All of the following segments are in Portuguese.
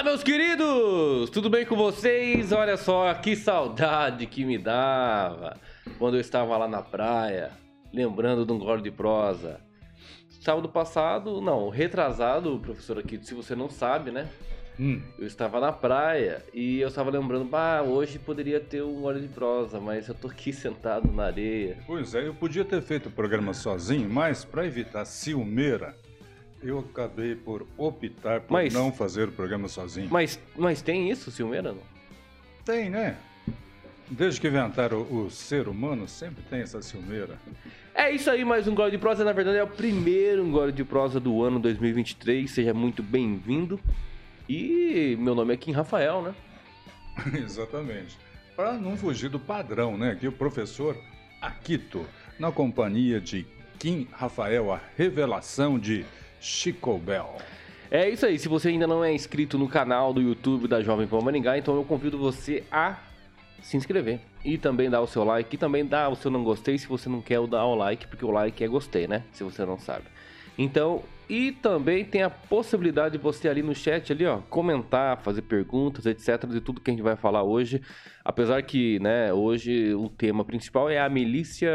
Fala, meus queridos! Tudo bem com vocês? Olha só que saudade que me dava quando eu estava lá na praia, lembrando de um gole de prosa. Sábado passado, não, retrasado, professor aqui, se você não sabe, né? Hum. Eu estava na praia e eu estava lembrando, bah, hoje poderia ter um gole de prosa, mas eu tô aqui sentado na areia. Pois é, eu podia ter feito o programa sozinho, mas para evitar ciumeira, eu acabei por optar por Mas- não fazer o programa sozinho. Mas, mas tem isso, Silmeira? Não? Tem, né? Desde que inventaram o, o ser humano, sempre tem essa ciumeira. É isso aí, mais um Gole de Prosa. Na verdade, é o primeiro Gole de Prosa do ano 2023. Seja muito bem-vindo. E meu nome é Kim Rafael, né? Exatamente. Para não fugir do padrão, né? Que o professor Akito, na companhia de Kim Rafael, a revelação de Chico Bell. É isso aí. Se você ainda não é inscrito no canal do YouTube da Jovem Pan Maringá, então eu convido você a se inscrever. E também dar o seu like. E também dar o seu não gostei se você não quer dar o like, porque o like é gostei, né? Se você não sabe. Então, e também tem a possibilidade de você ali no chat ali, ó, comentar, fazer perguntas, etc, de tudo que a gente vai falar hoje. Apesar que, né, hoje o tema principal é a milícia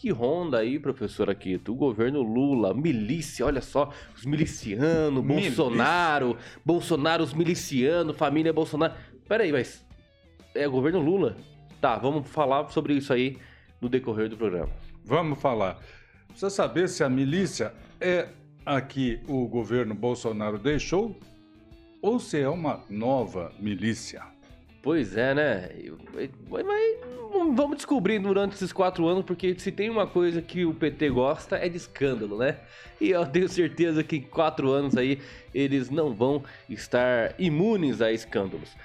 que ronda aí, professor aqui, do governo Lula, milícia, olha só, os milicianos. Bolsonaro, Bolsonaro, os milicianos, família Bolsonaro. Pera aí, mas é o governo Lula? Tá, vamos falar sobre isso aí no decorrer do programa. Vamos falar. Precisa saber se a milícia é a que o governo Bolsonaro deixou ou se é uma nova milícia. Pois é, né? Mas, mas vamos descobrir durante esses quatro anos, porque se tem uma coisa que o PT gosta é de escândalo, né? E eu tenho certeza que em quatro anos aí eles não vão estar imunes a escândalos.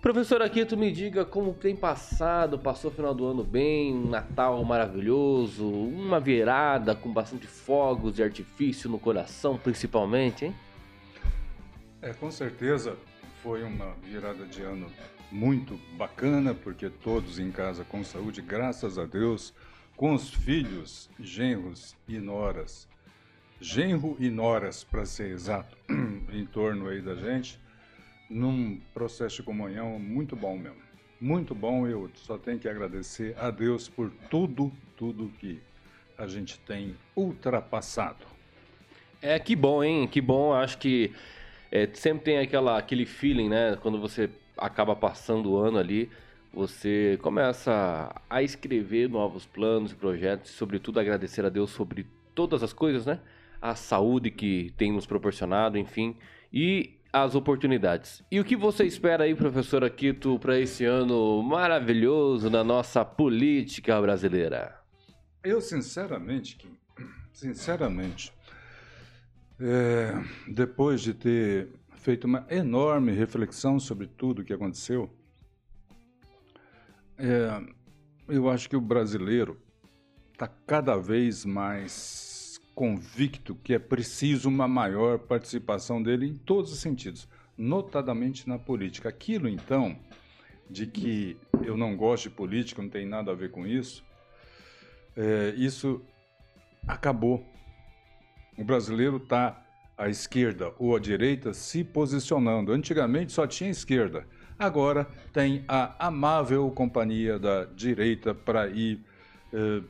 Professor Aquito, me diga como tem passado, passou o final do ano bem, um Natal maravilhoso, uma virada com bastante fogos de artifício no coração, principalmente, hein? É, com certeza foi uma virada de ano muito bacana, porque todos em casa com saúde, graças a Deus, com os filhos, genros e noras. Genro e noras, para ser exato, em torno aí da gente, num processo de comunhão muito bom mesmo. Muito bom, eu só tenho que agradecer a Deus por tudo, tudo que a gente tem ultrapassado. É, que bom, hein? Que bom. Acho que é, sempre tem aquela, aquele feeling, né? Quando você acaba passando o ano ali, você começa a escrever novos planos e projetos sobretudo, agradecer a Deus sobre todas as coisas, né? A saúde que tem nos proporcionado, enfim, e as oportunidades. E o que você espera aí, professor Aquito, para esse ano maravilhoso na nossa política brasileira? Eu, sinceramente, sinceramente, é, depois de ter feito uma enorme reflexão sobre tudo o que aconteceu, é, eu acho que o brasileiro está cada vez mais convicto que é preciso uma maior participação dele em todos os sentidos, notadamente na política. Aquilo, então, de que eu não gosto de política, não tem nada a ver com isso, é, isso acabou. O brasileiro está à esquerda ou à direita se posicionando. Antigamente só tinha esquerda. Agora tem a amável companhia da direita para ir eh,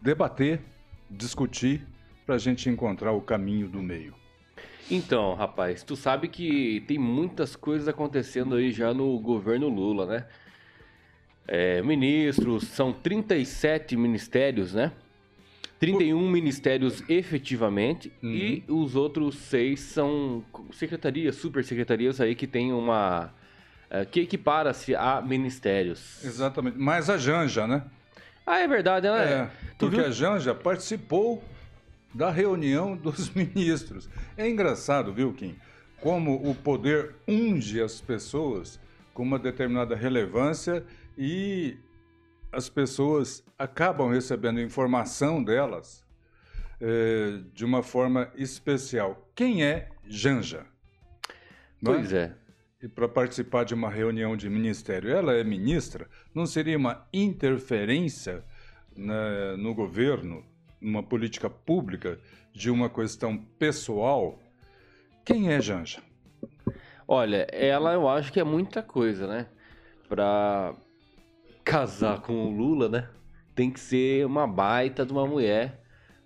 debater, discutir, para a gente encontrar o caminho do meio. Então, rapaz, tu sabe que tem muitas coisas acontecendo aí já no governo Lula, né? É, ministros, são 37 ministérios, né? 31 ministérios efetivamente e os outros seis são secretarias, supersecretarias aí que tem uma... é, que equipara-se a ministérios. Exatamente. Mas a Janja, né? Ah, é verdade, né? É, Tu porque viu? a Janja participou da reunião dos ministros. É engraçado, viu, Kim? Como o poder unge as pessoas com uma determinada relevância e as pessoas acabam recebendo informação delas eh, de uma forma especial. Quem é Janja? Não é? Pois é. e para participar de uma reunião de ministério. Ela é ministra, não seria uma interferência na- no governo, numa política pública, de uma questão pessoal? Quem é Janja? Olha, ela eu acho que é muita coisa, né? Pra casar com o Lula, né? Tem que ser uma baita de uma mulher,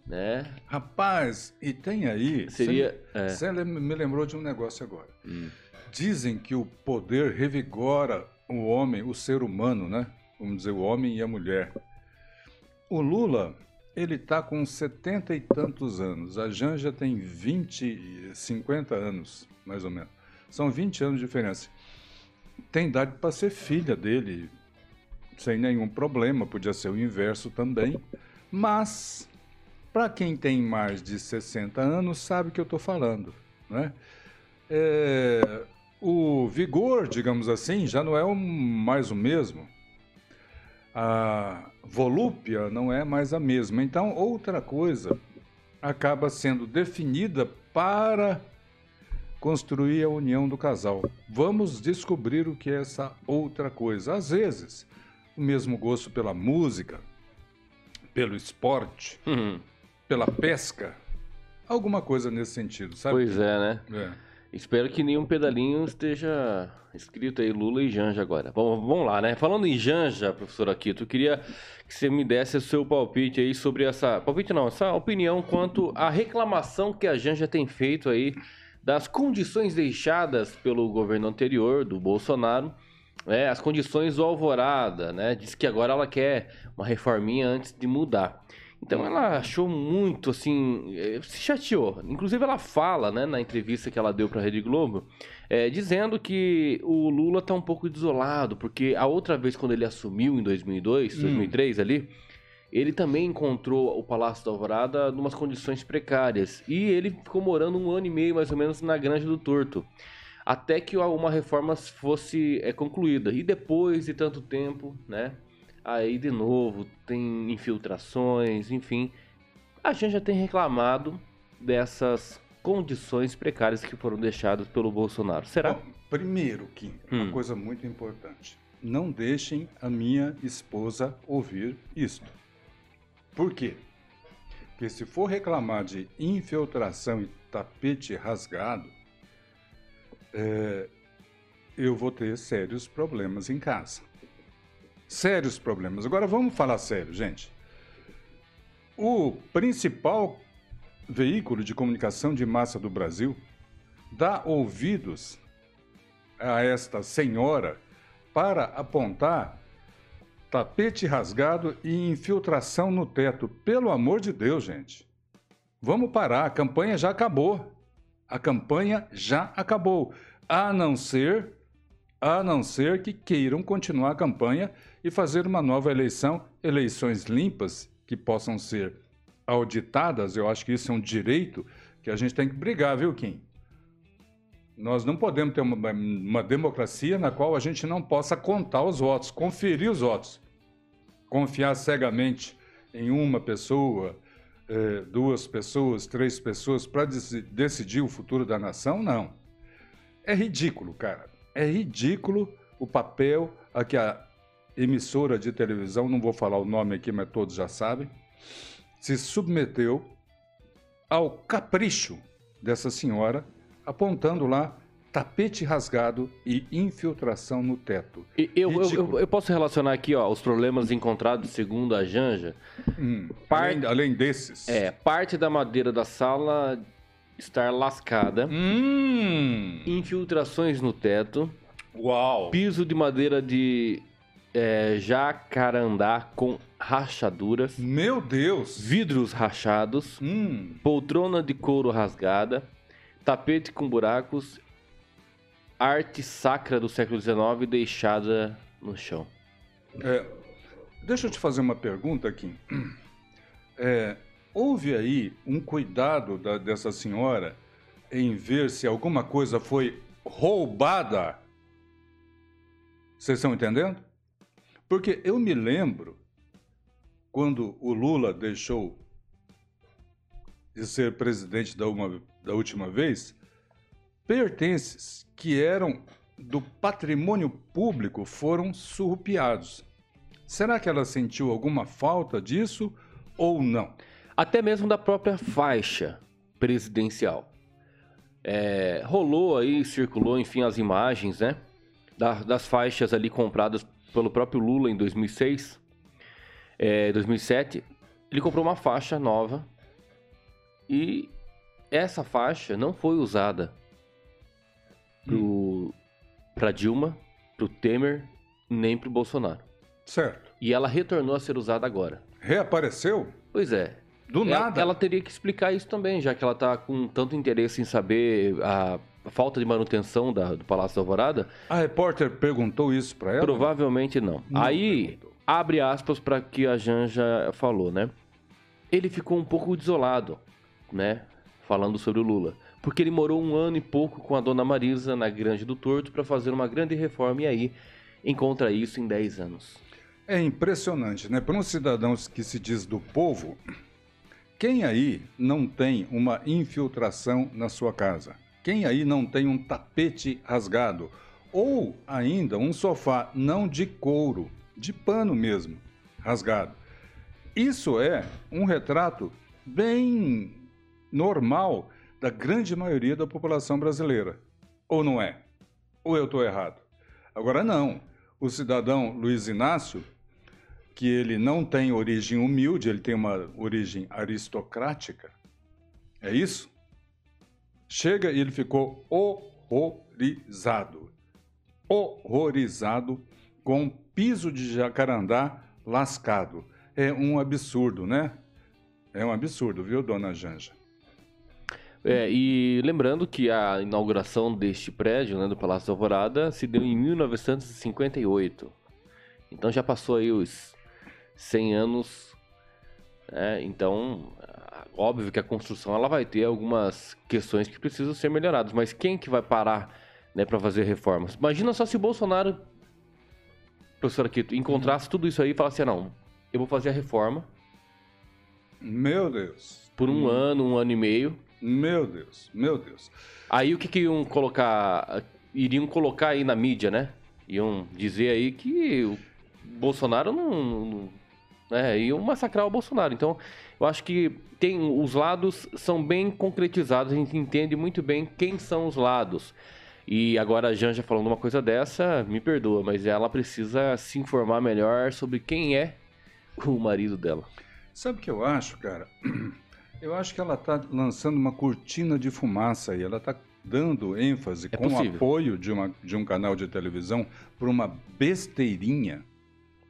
né? Rapaz, e tem aí. Seria. Você é. me lembrou de um negócio agora. Hum. Dizem que o poder revigora o homem, o ser humano, né? Vamos dizer, o homem e a mulher. O Lula, ele tá com setenta e tantos anos. A Janja tem 20, 50 anos, mais ou menos. São 20 anos de diferença. Tem idade para ser filha dele, sem nenhum problema. Podia ser o inverso também. Mas, para quem tem mais de 60 anos, sabe o que eu estou falando, né? É, o vigor, digamos assim, já não é o, mais o mesmo. A volúpia não é mais a mesma. Então, outra coisa acaba sendo definida para construir a união do casal. Vamos descobrir o que é essa outra coisa. Às vezes, o mesmo gosto pela música, pelo esporte, Uhum. pela pesca, alguma coisa nesse sentido, sabe? Pois é, né? É. Espero que nenhum pedalinho esteja escrito aí Lula e Janja agora. Vamos, vamos lá, né? Falando em Janja, professor Aquito, eu queria que você me desse o seu palpite aí sobre essa. Palpite não, essa opinião quanto à reclamação que a Janja tem feito aí das condições deixadas pelo governo anterior, do Bolsonaro, né? As condições do Alvorada, né? Diz que agora ela quer uma reforminha antes de mudar. Então ela achou muito assim, eh, se chateou. Inclusive ela fala, né, na entrevista que ela deu para a Rede Globo, eh, dizendo que o Lula tá um pouco desolado, porque a outra vez quando ele assumiu em 2002, Hum. 2003 ali, ele também encontrou o Palácio da Alvorada numas condições precárias e ele ficou morando um ano e meio mais ou menos na Granja do Torto. Até que uma reforma fosse eh, concluída. E depois de tanto tempo, né? Aí de novo tem infiltrações, enfim. A gente já tem reclamado dessas condições precárias que foram deixadas pelo Bolsonaro. Será? Bom, primeiro, Kim, uma Hum. coisa muito importante. Não deixem a minha esposa ouvir isto. Por quê? Porque se for reclamar de infiltração e tapete rasgado, é, eu vou ter sérios problemas em casa. Sérios problemas. Agora vamos falar sério, gente. O principal veículo de comunicação de massa do Brasil dá ouvidos a esta senhora para apontar tapete rasgado e infiltração no teto. Pelo amor de Deus, gente. Vamos parar, a campanha já acabou. A campanha já acabou. A não ser a não ser que queiram continuar a campanha e fazer uma nova eleição, eleições limpas que possam ser auditadas. Eu acho que isso é um direito que a gente tem que brigar, viu, Kim? Nós não podemos ter uma, uma democracia na qual a gente não possa contar os votos, conferir os votos. Confiar cegamente em uma pessoa, eh, duas pessoas, três pessoas para decidir o futuro da nação, não. É ridículo, cara. É ridículo o papel a que a emissora de televisão, não vou falar o nome aqui, mas todos já sabem, se submeteu ao capricho dessa senhora, apontando lá tapete rasgado e infiltração no teto. E Eu, eu, eu- eu posso relacionar aqui ó, os problemas encontrados segundo a Janja. Hum, além, além desses. É, parte da madeira da sala estar lascada, Hum, infiltrações no teto, uau. piso de madeira de é, jacarandá com rachaduras, Meu Deus. vidros rachados, Hum, poltrona de couro rasgada, tapete com buracos, arte sacra do século XIX deixada no chão. É, deixa eu te fazer uma pergunta aqui. É, houve aí um cuidado da- dessa senhora em ver se alguma coisa foi roubada? Vocês estão entendendo? Porque eu me lembro quando o Lula deixou de ser presidente da, uma- da última vez, pertences que eram do patrimônio público foram surrupiados. Será que ela sentiu alguma falta disso ou não? Até mesmo da própria faixa presidencial. É, rolou aí, circulou, enfim, as imagens, né? Da- das faixas ali compradas pelo próprio Lula em 2006, é, 2007. Ele comprou uma faixa nova e essa faixa não foi usada pro, pra Dilma, pro Temer, nem pro Bolsonaro. Certo. E ela retornou a ser usada agora. Reapareceu? Pois é, Do ela, nada. ela teria que explicar isso também, já que ela tá com tanto interesse em saber a falta de manutenção da- do Palácio da Alvorada. A repórter perguntou isso pra ela? Provavelmente não. Não Aí, perguntou. abre aspas para que a Janja falou, né? Ele ficou um pouco desolado, né? Falando sobre o Lula. Porque ele morou um ano e pouco com a dona Marisa na Grande do Torto para fazer uma grande reforma e aí encontra isso em 10 anos. É impressionante, né? Para um cidadão que se diz do povo, quem aí não tem uma infiltração na sua casa? Quem aí não tem um tapete rasgado? Ou ainda um sofá não de couro, de pano mesmo, rasgado? Isso é um retrato bem normal da grande maioria da população brasileira. Ou não é? Ou eu estou errado? Agora não. O cidadão Luiz Inácio, que ele não tem origem humilde, ele tem uma origem aristocrática. É isso? Chega e ele ficou horrorizado. Horrorizado com um piso de jacarandá lascado. É um absurdo, né? É um absurdo, viu, dona Janja? É, e lembrando que a inauguração deste prédio, né, do Palácio da Alvorada, se deu em 1958. Então já passou aí os 100 anos. né? Então, óbvio que a construção ela vai ter algumas questões que precisam ser melhoradas. Mas quem que vai parar né, para fazer reformas? Imagina só se o Bolsonaro, professor Aquito, encontrasse tudo isso aí e falasse, ah, não, eu vou fazer a reforma Meu Deus. por um ano, um ano e meio. Meu Deus, meu Deus. Aí o que, que iam colocar? Iriam colocar aí na mídia, né? Iam dizer aí que o Bolsonaro não. não né? Iam massacrar o Bolsonaro. Então, eu acho que tem os lados são bem concretizados, a gente entende muito bem quem são os lados. E agora a Janja falando uma coisa dessa, me perdoa, mas ela precisa se informar melhor sobre quem é o marido dela. Sabe o que eu acho, cara? Eu acho que ela está lançando uma cortina de fumaça aí. Ela está dando ênfase É com o possível. apoio de, uma, de um canal de televisão para uma besteirinha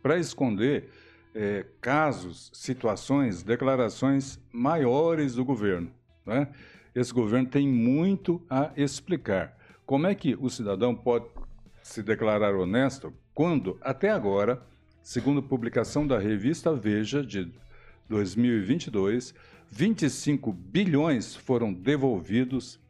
para esconder eh, casos, situações, declarações maiores do governo. Né? Esse governo tem muito a explicar. Como é que o cidadão pode se declarar honesto quando, até agora, segundo publicação da revista Veja de 2022, 25 bilhões foram devolvidos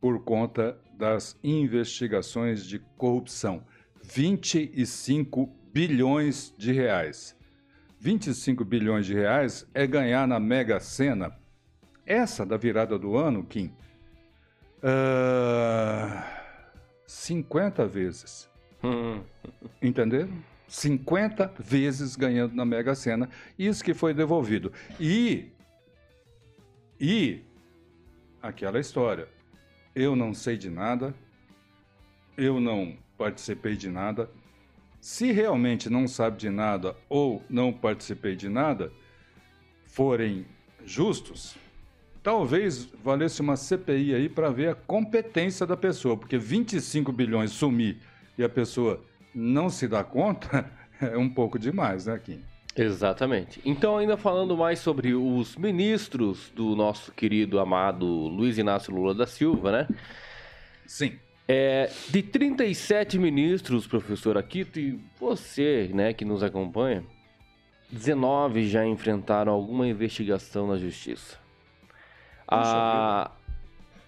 por conta das investigações de corrupção. 25 bilhões de reais. 25 bilhões de reais é ganhar na Mega Sena. Essa da virada do ano, Kim, ah, 50 vezes. Hum, Entenderam? 50 vezes ganhando na Mega Sena. Isso que foi devolvido. E. E. Aquela história. Eu não sei de nada. Eu não participei de nada. Se realmente não sabe de nada ou não participei de nada, forem justos, talvez valesse uma CPI aí para ver a competência da pessoa, porque 25 bilhões sumir e a pessoa não se dá conta é um pouco demais, né, Kim? Exatamente. Então, ainda falando mais sobre os ministros do nosso querido amado Luiz Inácio Lula da Silva, né? Sim. É, de 37 ministros, professor Aquito, e você, né, que nos acompanha, 19 já enfrentaram alguma investigação na justiça. A...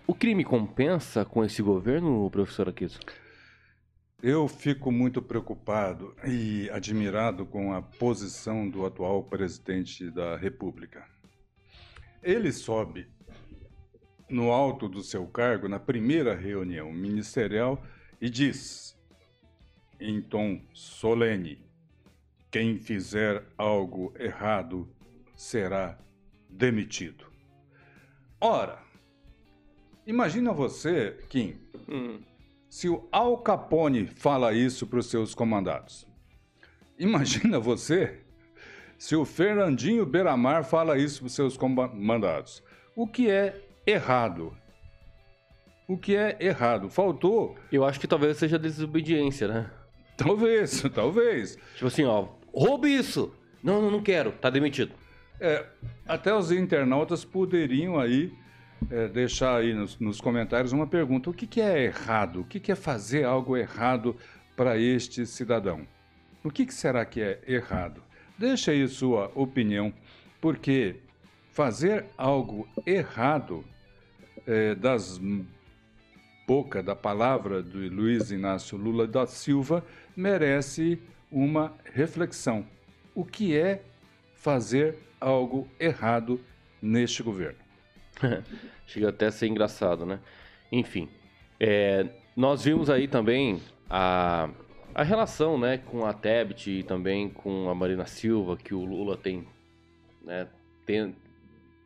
O crime compensa com esse governo, professor Aquito? Eu fico muito preocupado e admirado com a posição do atual presidente da República. Ele sobe no alto do seu cargo na primeira reunião ministerial e diz, em tom solene: quem fizer algo errado será demitido. Ora, Imagina você, Kim, Hum. Se o Al Capone fala isso para os seus comandados. Imagina você se o Fernandinho Beiramar fala isso para os seus comandados. O que é errado? O que é errado? Faltou? Eu acho que talvez seja desobediência, né? Talvez, talvez. Tipo assim, ó, roube isso! Não, não, não quero, tá demitido. É, até os internautas poderiam aí é, deixar aí nos, nos, comentários uma pergunta: o que, que é errado? O que, que é fazer algo errado para este cidadão? O que, que será que é errado? Deixa aí sua opinião, porque fazer algo errado é, das boca da palavra do Luiz Inácio Lula da Silva merece uma reflexão. O que é fazer algo errado neste governo? Chega até a ser engraçado, né? Enfim, é, nós vimos aí também a, a relação né, com a Tebet e também com a Marina Silva, que o Lula tem, né, tem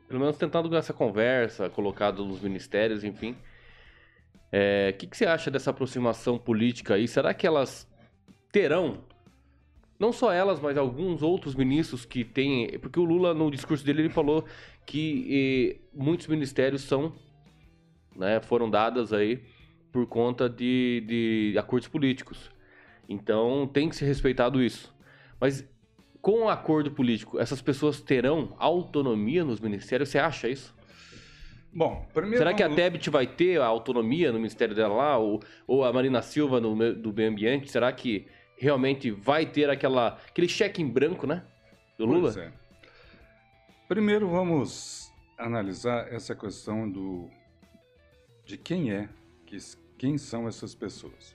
pelo menos tentado essa conversa, colocado nos ministérios, enfim. O é, que, que você acha dessa aproximação política aí? Será que elas terão, não só elas, mas alguns outros ministros que têm. Porque o Lula, no discurso dele, ele falou que eh, muitos ministérios são, né, foram dadas aí por conta de, de acordos políticos. Então tem que ser respeitado isso. Mas com o acordo político, essas pessoas terão autonomia nos ministérios? Você acha isso? Bom, primeiro. Será que a Tebet vai ter a autonomia no ministério dela lá? Ou, ou a Marina Silva no, do meio ambiente? Será que realmente vai ter aquela, aquele cheque em branco, né? Do Lula? Pois é. Primeiro vamos analisar essa questão do de quem é, que, quem são essas pessoas.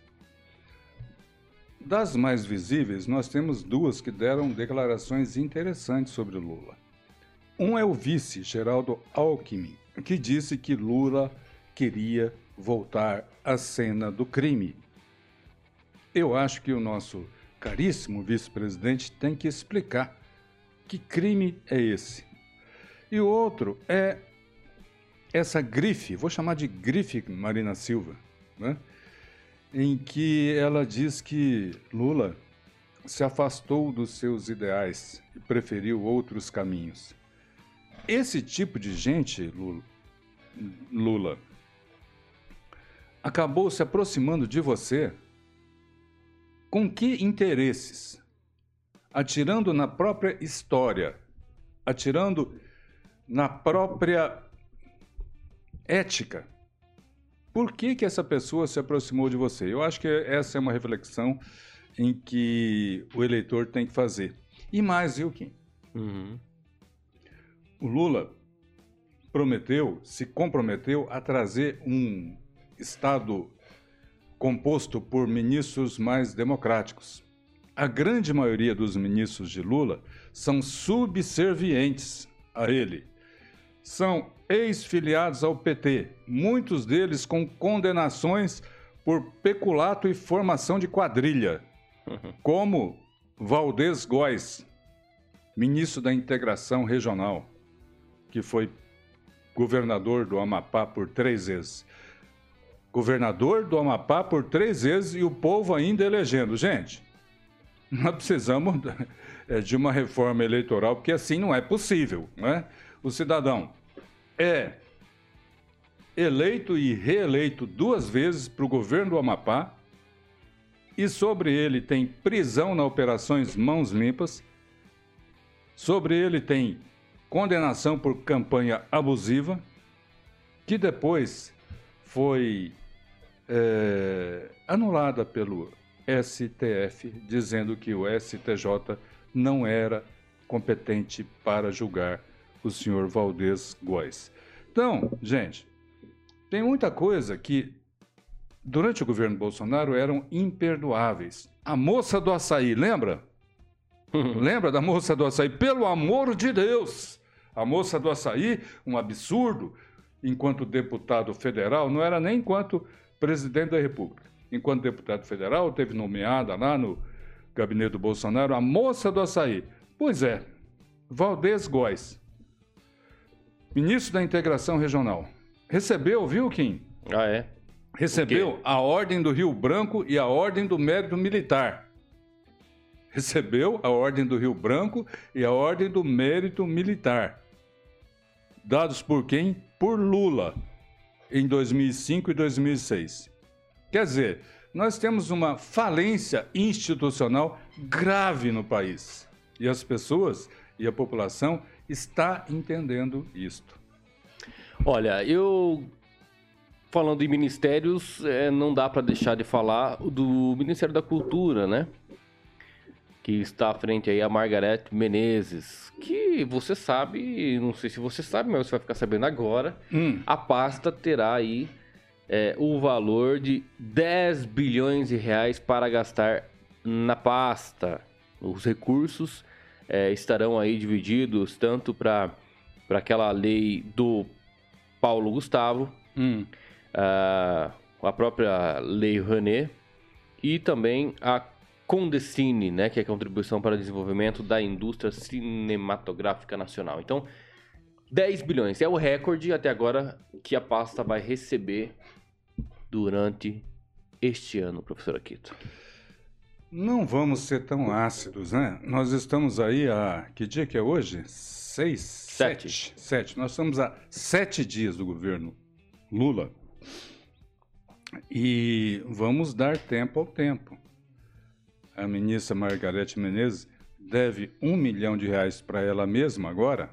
Das mais visíveis, nós temos duas que deram declarações interessantes sobre Lula. Um é o vice, Geraldo Alckmin, que disse que Lula queria voltar à cena do crime. Eu acho que o nosso caríssimo vice-presidente tem que explicar que crime é esse. E o outro é essa grife, vou chamar de grife Marina Silva, né? em que ela diz que Lula se afastou dos seus ideais e preferiu outros caminhos. Esse tipo de gente, Lula, Lula acabou se aproximando de você com que interesses? Atirando na própria história, atirando na própria ética. Por que, que essa pessoa se aproximou de você? Eu acho que essa é uma reflexão em que o eleitor tem que fazer. E mais, viu, Kim? Uhum. O Lula prometeu, se comprometeu a trazer um Estado composto por ministros mais democráticos. A grande maioria dos ministros de Lula são subservientes a ele. São ex-filiados ao PT, muitos deles com condenações por peculato e formação de quadrilha, como Valdez Góes, ministro da Integração Regional, que foi governador do Amapá por três vezes. Governador do Amapá por três vezes e o povo ainda elegendo. Gente, nós precisamos eh, de uma reforma eleitoral, porque assim não é possível. Não é? O cidadão é eleito e reeleito duas vezes para o governo do Amapá e sobre ele tem prisão na operações Mãos Limpas, sobre ele tem condenação por campanha abusiva, que depois foi é, anulada pelo STF, dizendo que o STJ não era competente para julgar o senhor Valdez Góes. Então, gente, tem muita coisa que durante o governo Bolsonaro eram imperdoáveis. A moça do açaí, lembra? Lembra da moça do açaí? Pelo amor de Deus! A moça do açaí, um absurdo, enquanto deputado federal, não era nem enquanto presidente da República. Enquanto deputado federal, teve nomeada lá no gabinete do Bolsonaro a moça do açaí. Pois é, Valdez Góes, ministro da Integração Regional. Recebeu, viu, Kim? Ah, é? Recebeu a Ordem do Rio Branco e a Ordem do Mérito Militar. Recebeu a Ordem do Rio Branco e a Ordem do Mérito Militar. Dados por quem? Por Lula, em 2005 e 2006. Quer dizer, nós temos uma falência institucional grave no país. E as pessoas e a população está entendendo isto. Olha, eu falando em ministérios, é, não dá para deixar de falar do Ministério da Cultura, né? Que está à frente aí a Margarete Menezes, que você sabe, não sei se você sabe, mas você vai ficar sabendo agora, Hum. a pasta terá aí é, o valor de 10 bilhões de reais para gastar na pasta. Os recursos é, estarão aí divididos tanto para aquela lei do Paulo Gustavo, Hum. a, a própria lei Rouanet e também a Condecine, né, que é a contribuição para o desenvolvimento da indústria cinematográfica nacional. Então, 10 bilhões é o recorde até agora que a pasta vai receber durante este ano, professor Aquito. Não vamos ser tão ácidos, né? Nós estamos aí a. Que dia que é hoje? Seis? Sete. Sete. Sete. Nós estamos a sete dias do governo Lula. E vamos dar tempo ao tempo. A ministra Margarete Menezes deve um milhão de reais para ela mesma agora.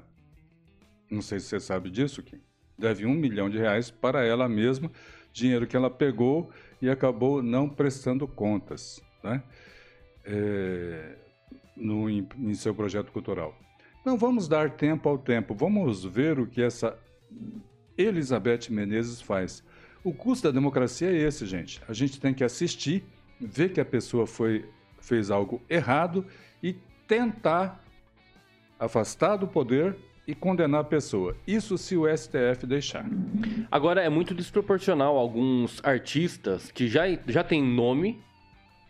Não sei se você sabe disso, Kim. Deve um milhão de reais para ela mesma, dinheiro que ela pegou e acabou não prestando contas, né? É, no, em, em seu projeto cultural. Então vamos dar tempo ao tempo, vamos ver o que essa Elizabeth Menezes faz. O custo da democracia é esse, gente. A gente tem que assistir, ver que a pessoa foi, fez algo errado e tentar afastar do poder e condenar a pessoa. Isso se o STF deixar. Agora é muito desproporcional alguns artistas que já, já têm nome,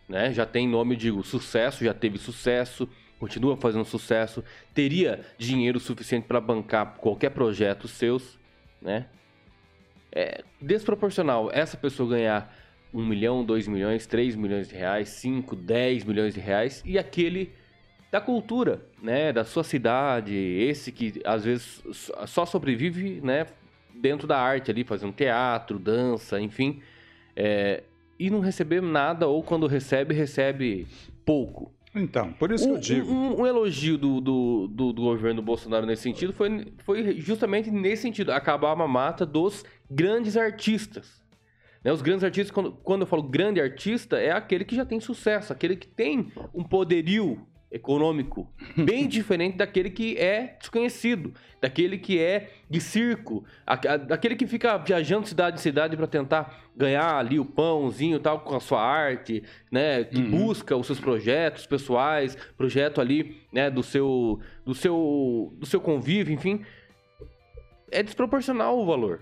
né? Já tem nome, digo, sucesso, já teve sucesso, continua fazendo sucesso, teria dinheiro suficiente para bancar qualquer projeto seus, né? É desproporcional essa pessoa ganhar um milhão, dois milhões, três milhões de reais, cinco, dez milhões de reais e aquele da cultura, né, da sua cidade, esse que às vezes só sobrevive, né, dentro da arte ali, fazendo teatro, dança, enfim, é, e não receber nada ou quando recebe recebe pouco. Então, por isso um, que eu digo. Um, um elogio do, do, do, do, governo Bolsonaro nesse sentido foi, foi justamente nesse sentido, acabar a mamata dos grandes artistas. Né? Os grandes artistas, quando, quando eu falo grande artista, é aquele que já tem sucesso, aquele que tem um poderio econômico bem diferente daquele que é desconhecido, daquele que é de circo, daquele que fica viajando cidade em cidade para tentar ganhar ali o pãozinho tal com a sua arte, né, que uhum. busca os seus projetos pessoais, projeto ali, né, do seu do seu do seu convívio, enfim, é desproporcional o valor.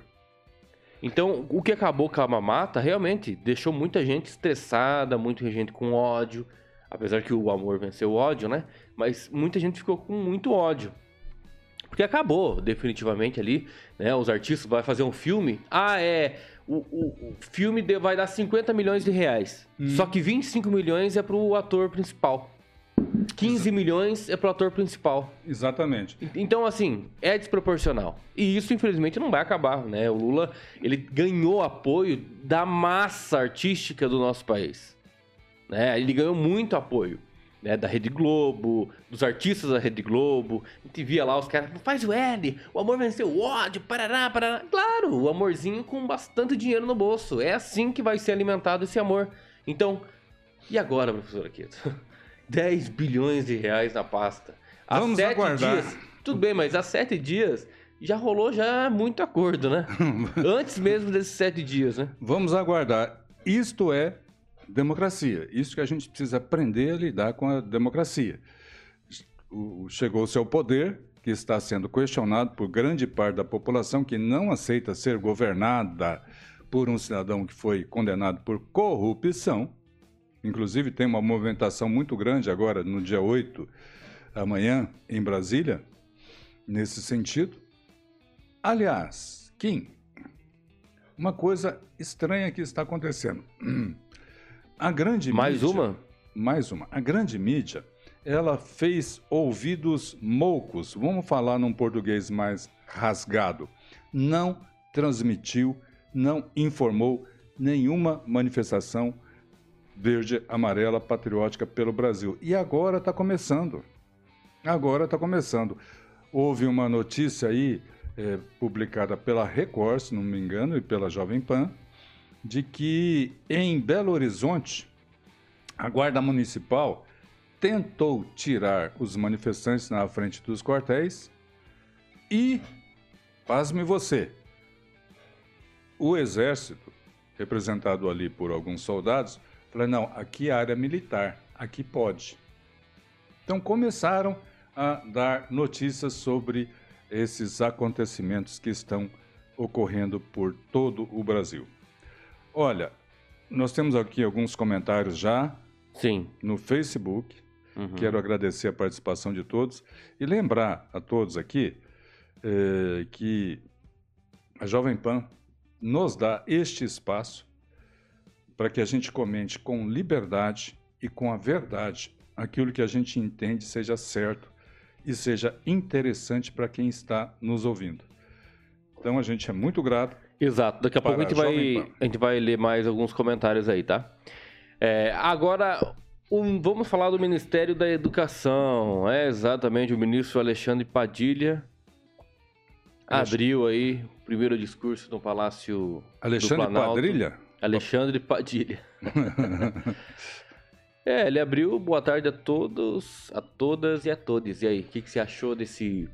Então, o que acabou com a mamata realmente deixou muita gente estressada, muita gente com ódio, Apesar que o amor venceu o ódio, né? Mas muita gente ficou com muito ódio. Porque acabou, definitivamente, ali, né? Os artistas vão fazer um filme. Ah, é. O, o, o filme vai dar 50 milhões de reais. Hum. Só que 25 milhões é pro ator principal. 15 Ex milhões é pro ator principal. Exatamente. Então, assim, é desproporcional. E isso, infelizmente, não vai acabar, né? O Lula, ele ganhou apoio da massa artística do nosso país. Né? Ele ganhou muito apoio. Né, da Rede Globo, dos artistas da Rede Globo. A gente via lá os caras, faz o L, o amor venceu o ódio, parará, parará. Claro, o amorzinho com bastante dinheiro no bolso. É assim que vai ser alimentado esse amor. Então, e agora, professor Aquito? 10 bilhões de reais na pasta. Há Vamos sete aguardar. dias. Tudo bem, mas há sete dias já rolou já muito acordo, né? Antes mesmo desses sete dias, né? Vamos aguardar. Isto é democracia. Isso que a gente precisa aprender a lidar com a democracia. Chegou-se ao poder, que está sendo questionado por grande parte da população que não aceita ser governada por um cidadão que foi condenado por corrupção. Inclusive, tem uma movimentação muito grande agora, no dia 8, amanhã, em Brasília, nesse sentido. Aliás, Kim, uma coisa estranha que está acontecendo. A grande Mais mídia, uma? Mais uma. A grande mídia, ela fez ouvidos moucos, vamos falar num português mais rasgado. Não transmitiu, não informou nenhuma manifestação verde, amarela, patriótica pelo Brasil. E agora está começando. Agora está começando. Houve uma notícia aí é, publicada pela Record, se não me engano, e pela Jovem Pan, de que em Belo Horizonte a Guarda Municipal tentou tirar os manifestantes na frente dos quartéis e, pasme você, o Exército, representado ali por alguns soldados, falou: não, aqui é área militar, aqui pode. Então começaram a dar notícias sobre esses acontecimentos que estão ocorrendo por todo o Brasil. Olha, nós temos aqui alguns comentários já Sim. no Facebook. Uhum. Quero agradecer a participação de todos e lembrar a todos aqui eh, que a Jovem Pan nos dá este espaço para que a gente comente com liberdade e com a verdade aquilo que a gente entende seja certo e seja interessante para quem está nos ouvindo. Então a gente é muito grato. Exato. Daqui a pouco a gente, vai, a gente vai ler mais alguns comentários aí, tá? É, agora, um- vamos falar do Ministério da Educação. É exatamente o ministro Alexandre Padilha abriu aí o primeiro discurso no Palácio Alexandre do Planalto. Padrilha? Alexandre Padilha. É, ele abriu boa tarde a todos, a todas e a todos. E aí, o que, que você achou desse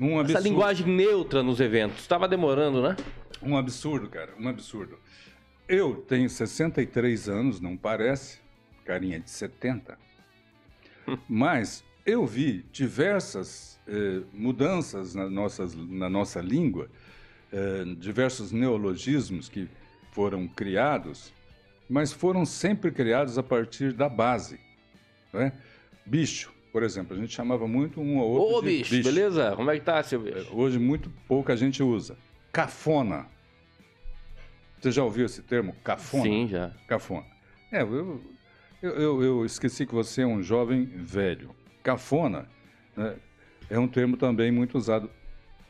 Um essa absurdo, linguagem neutra nos eventos? Tava demorando, né? um absurdo, cara, um absurdo. Eu tenho 63 anos, não parece, carinha de 70. Mas eu vi diversas eh, mudanças na, nossas, na nossa língua, eh, diversos neologismos que foram criados, mas foram sempre criados a partir da base. não é? Bicho, por exemplo, a gente chamava muito um ou outro Ô, de bicho, beleza? Como é que tá, seu bicho? Hoje muito pouco a gente usa. Cafona. Você já ouviu esse termo? Cafona? Sim, já. Cafona. É, eu, eu, eu, eu esqueci que você é um jovem velho. Cafona né, é um termo também muito usado,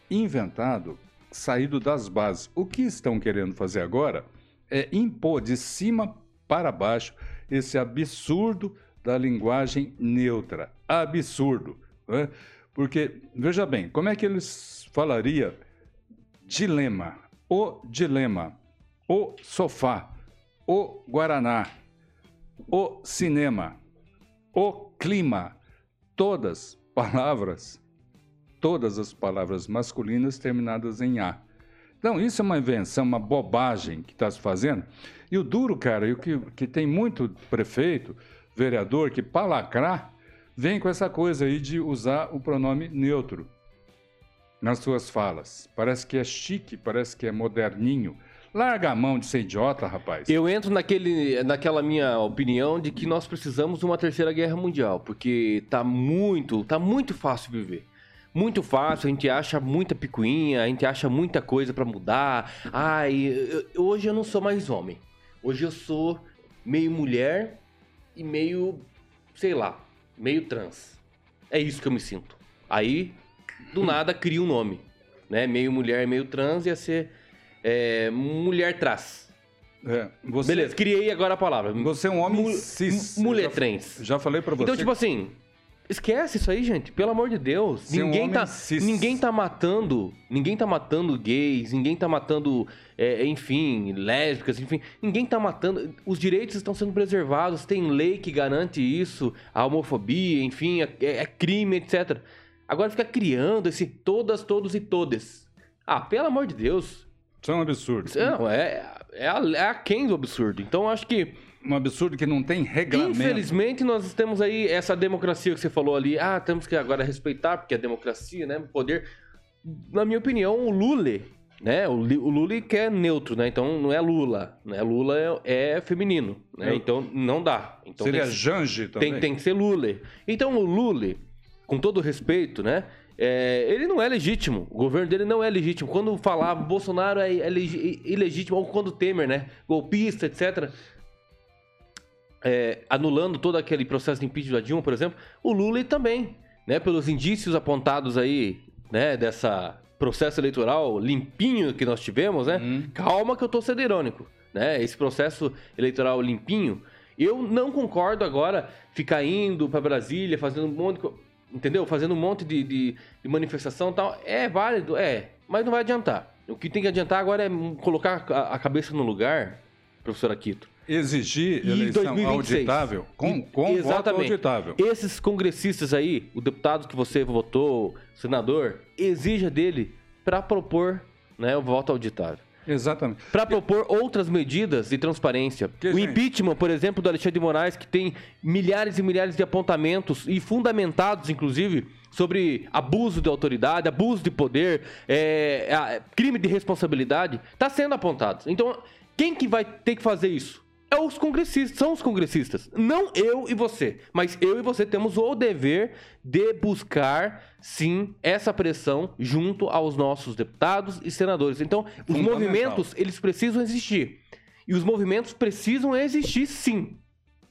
inventado, saído das bases. O que estão querendo fazer agora é impor de cima para baixo esse absurdo da linguagem neutra. Absurdo. né? Porque, veja bem, como é que eles falariam dilema, o dilema, o sofá, o guaraná, o cinema, o clima, todas palavras, todas as palavras masculinas terminadas em A. Então, isso é uma invenção, uma bobagem que está se fazendo. E o duro, cara, e o que, que tem muito prefeito, vereador, que para lacrar, vem com essa coisa aí de usar o pronome neutro nas suas falas. Parece que é chique, parece que é moderninho. Larga a mão de ser idiota, rapaz. Eu entro naquele, naquela minha opinião de que nós precisamos de uma terceira guerra mundial, porque tá muito, tá muito fácil viver. Muito fácil, a gente acha muita picuinha, a gente acha muita coisa pra mudar. Ai, eu- hoje eu não sou mais homem. Hoje eu sou meio mulher e meio, sei lá, meio trans. É isso que eu me sinto. Aí, do nada, cria um nome. Né? Meio mulher, meio trans ia ser é, mulher trans. É, você, Beleza, criei agora a palavra. Você é um homem Mu- cis. mulher já- trans. Já falei pra você. Então, tipo assim, esquece isso aí, gente. Pelo amor de Deus. Um ninguém, homem tá, ninguém tá matando. Ninguém tá matando gays, ninguém tá matando, é, enfim, lésbicas, enfim. Ninguém tá matando. Os direitos estão sendo preservados, tem lei que garante isso, a homofobia, enfim, é, é crime, etc. Agora fica criando esse todas, todos e todes. Ah, pelo amor de Deus. Isso é um absurdo. Isso Não, é, é, a, é aquém do absurdo. Então, acho que. Um absurdo que não tem regulamento. Infelizmente, nós temos aí essa democracia que você falou ali. Ah, temos que agora respeitar, porque é democracia, né? Poder. Na minha opinião, o Lula, né? O, o Lula que é neutro, né? Então não é Lula, né? Lula é, é feminino, né? Então não dá. Então Seria tem, Jange também. tem, tem que ser Lula. Então o Lula, com todo respeito, né? é, ele não é legítimo. O governo dele não é legítimo. Quando falava Bolsonaro é, é ilegítimo, ou quando Temer, né? Golpista, etc. É, anulando todo aquele processo de impeachment da Dilma, por exemplo, o Lula também, né? Pelos indícios apontados aí, né? Dessa processo eleitoral limpinho que nós tivemos, né? Hum. Calma que eu tô sendo irônico, né? Esse processo eleitoral limpinho, eu não concordo agora ficar indo para Brasília, fazendo um monte de entendeu? Fazendo um monte de, de, de manifestação e tal. É válido, é, mas não vai adiantar. O que tem que adiantar agora é colocar a, a cabeça no lugar, professor Aquito. Exigir eleição 2026. auditável com, com Exatamente. voto auditável. Esses congressistas aí, o deputado que você votou, senador, exija dele para propor né, o voto auditável. Exatamente. Para propor outras medidas de transparência. Que, o gente... impeachment, por exemplo, do Alexandre de Moraes, que tem milhares e milhares de apontamentos, e fundamentados, inclusive, sobre abuso de autoridade, abuso de poder, é, crime de responsabilidade, está sendo apontado. Então, quem que vai ter que fazer isso? É os congressistas, são os congressistas. Não eu e você, mas eu e você temos o dever de buscar, sim, essa pressão junto aos nossos deputados e senadores. Então, os movimentos, eles precisam existir. E os movimentos precisam existir, sim,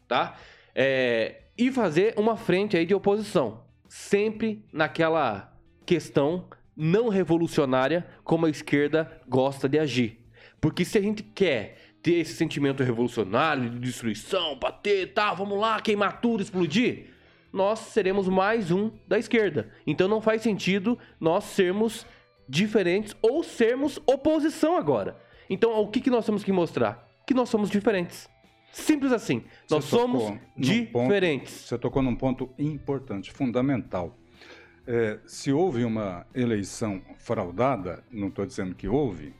tá? É, e fazer uma frente aí de oposição. Sempre naquela questão não revolucionária como a esquerda gosta de agir. Porque se a gente quer ter esse sentimento revolucionário de destruição, bater, tá, vamos lá, queimar tudo, explodir, nós seremos mais um da esquerda. Então não faz sentido nós sermos diferentes ou sermos oposição agora. Então o que, que nós temos que mostrar? Que nós somos diferentes. Simples assim. Você nós somos diferentes. Ponto, você tocou num ponto importante, fundamental. É, se houve uma eleição fraudada, não estou dizendo que houve,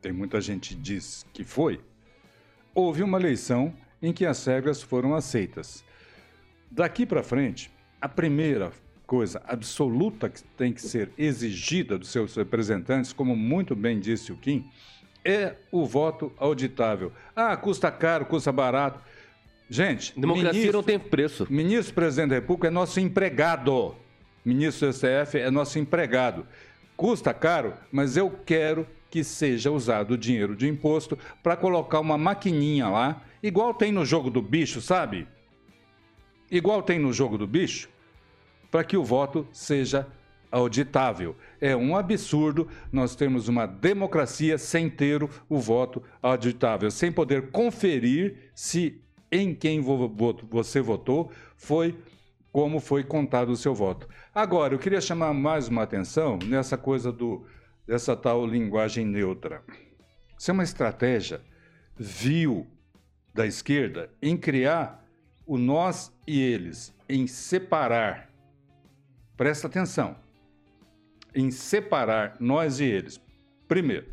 tem muita gente que diz que foi, houve uma eleição em que as regras foram aceitas. Daqui para frente, a primeira coisa absoluta que tem que ser exigida dos seus representantes, como muito bem disse o Kim, é o voto auditável. Ah, custa caro, custa barato. Gente, democracia ministro, não tem preço. Ministro presidente da República é nosso empregado. Ministro do STF é nosso empregado. Custa caro, mas eu quero que seja usado o dinheiro de imposto para colocar uma maquininha lá, igual tem no jogo do bicho, sabe? Igual tem no jogo do bicho, para que o voto seja auditável. É um absurdo nós termos uma democracia sem ter o voto auditável, sem poder conferir se em quem você votou foi como foi contado o seu voto. Agora, eu queria chamar mais uma atenção nessa coisa do dessa tal linguagem neutra. Isso é uma estratégia vil da esquerda em criar o nós e eles, em separar. Presta atenção. Em separar nós e eles. Primeiro,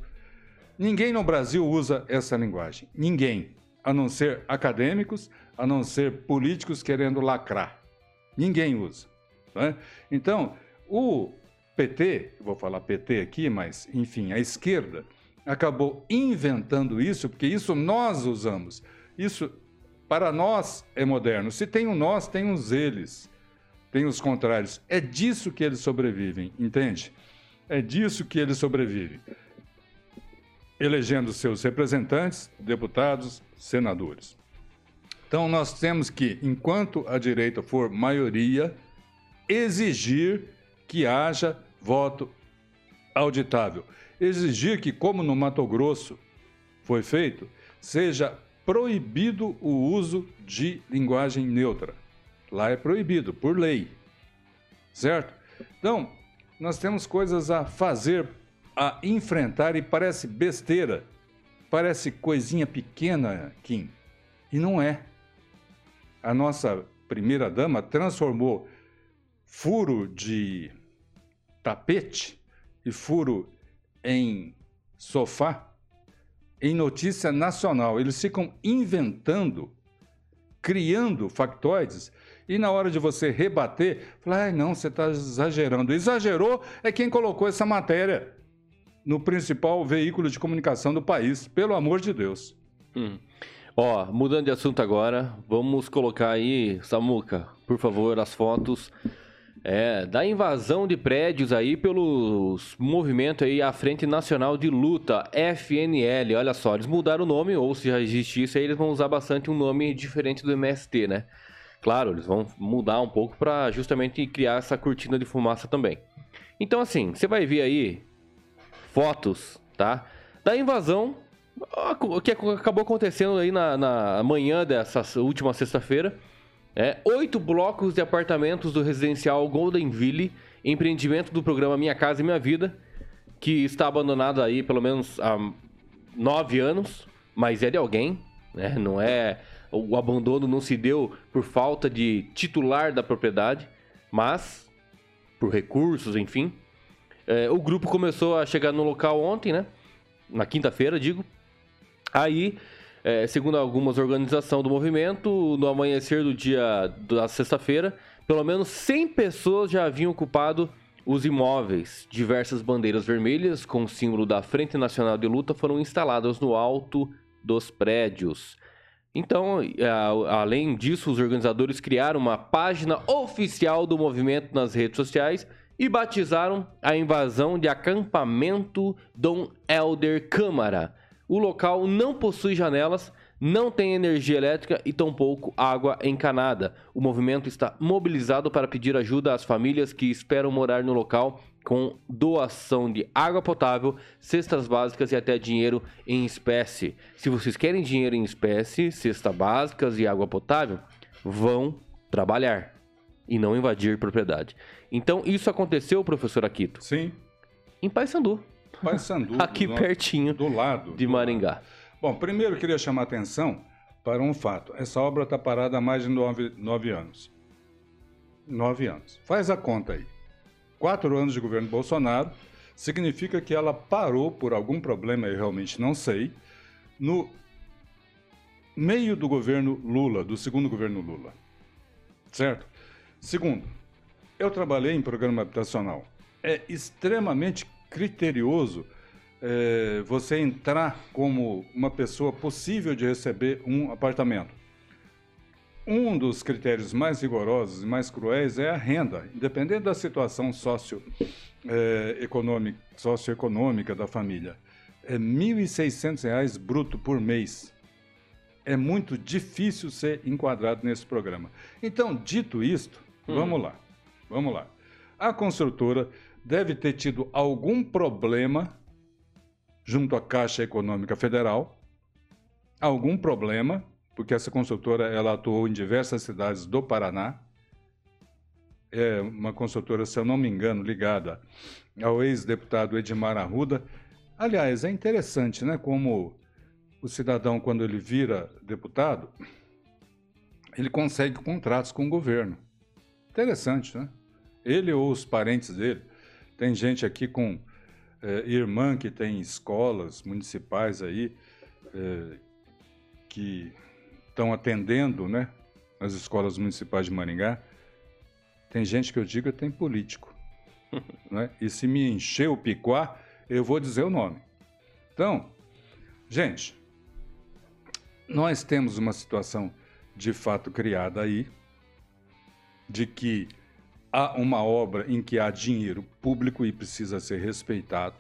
ninguém no Brasil usa essa linguagem. Ninguém. A não ser acadêmicos, a não ser políticos querendo lacrar. Ninguém usa. Né? Então, o PT, vou falar PT aqui, mas enfim, a esquerda acabou inventando isso, porque isso nós usamos. Isso para nós é moderno. Se tem um nós, tem uns eles, tem os contrários. É disso que eles sobrevivem, entende? É disso que eles sobrevivem. Elegendo seus representantes, deputados, senadores. Então nós temos que, enquanto a direita for maioria, exigir que haja voto auditável. Exigir que, como no Mato Grosso foi feito, seja proibido o uso de linguagem neutra. Lá é proibido, por lei. Certo? Então, nós temos coisas a fazer, a enfrentar, e parece besteira, parece coisinha pequena, Kim, e não é. A nossa primeira-dama transformou furo de tapete e furo em sofá em notícia nacional. Eles ficam inventando, criando factoides e na hora de você rebater, falar, ah, não, você está exagerando. Exagerou é quem colocou essa matéria no principal veículo de comunicação do país, pelo amor de Deus. Hum. Ó, mudando de assunto agora, vamos colocar aí, Samuca, por favor, as fotos É, da invasão de prédios aí pelos movimento aí a Frente Nacional de Luta, FNL. Olha só, eles mudaram o nome, ou se já existisse aí, eles vão usar bastante um nome diferente do MST, né? Claro, eles vão mudar um pouco para justamente criar essa cortina de fumaça também. Então assim, você vai ver aí fotos, tá? Da invasão o que acabou acontecendo aí na, na manhã dessa última sexta-feira. É, oito blocos de apartamentos do residencial Goldenville, empreendimento do programa Minha Casa e Minha Vida, que está abandonado aí pelo menos há nove anos, mas é de alguém, né? Não é o abandono não se deu por falta de titular da propriedade, mas por recursos, enfim. É, o grupo começou a chegar no local ontem, né? Na quinta-feira, digo. Aí, é, segundo algumas organizações do movimento, no amanhecer do dia da sexta-feira, pelo menos 100 pessoas já haviam ocupado os imóveis. Diversas bandeiras vermelhas com o símbolo da Frente Nacional de Luta foram instaladas no alto dos prédios. Então, além disso, os organizadores criaram uma página oficial do movimento nas redes sociais e batizaram a invasão de acampamento Dom Elder Câmara o local não possui janelas, não tem energia elétrica e tampouco água encanada. O movimento está mobilizado para pedir ajuda às famílias que esperam morar no local com doação de água potável, cestas básicas e até dinheiro em espécie. Se vocês querem dinheiro em espécie, cestas básicas e água potável, vão trabalhar e não invadir propriedade. Então, isso aconteceu, professor Aquito? Sim. Em Paysandu. Paysandu. Aqui do, pertinho. Do lado. De Maringá. Lado. Bom, primeiro eu queria chamar a atenção para um fato. Essa obra está parada há mais de nove, nove anos. Nove anos. Faz a conta aí. Quatro anos de governo Bolsonaro significa que ela parou por algum problema, eu realmente não sei, no meio do governo Lula, do segundo governo Lula. Certo? Segundo, eu trabalhei em programa habitacional. É extremamente criterioso é, você entrar como uma pessoa possível de receber um apartamento. Um dos critérios mais rigorosos e mais cruéis é a renda, independente da situação socioeconômica, é, socioeconômica da família. É R$ 1.600 bruto por mês. É muito difícil ser enquadrado nesse programa. Então, dito isto, hum. vamos lá. Vamos lá. A construtora deve ter tido algum problema junto à Caixa Econômica Federal, algum problema, porque essa consultora ela atuou em diversas cidades do Paraná. É uma consultora, se eu não me engano, ligada ao ex-deputado Edmar Arruda. Aliás, é interessante, né, como o cidadão quando ele vira deputado, ele consegue contratos com o governo. Interessante, né? Ele ou os parentes dele. Tem gente aqui com é, irmã que tem escolas municipais aí é, que estão atendendo, né? As escolas municipais de Maringá. Tem gente que eu digo tem político. né? E se me encher o picuá, eu vou dizer o nome. Então, gente, nós temos uma situação de fato criada aí, de que há uma obra em que há dinheiro público e precisa ser respeitado,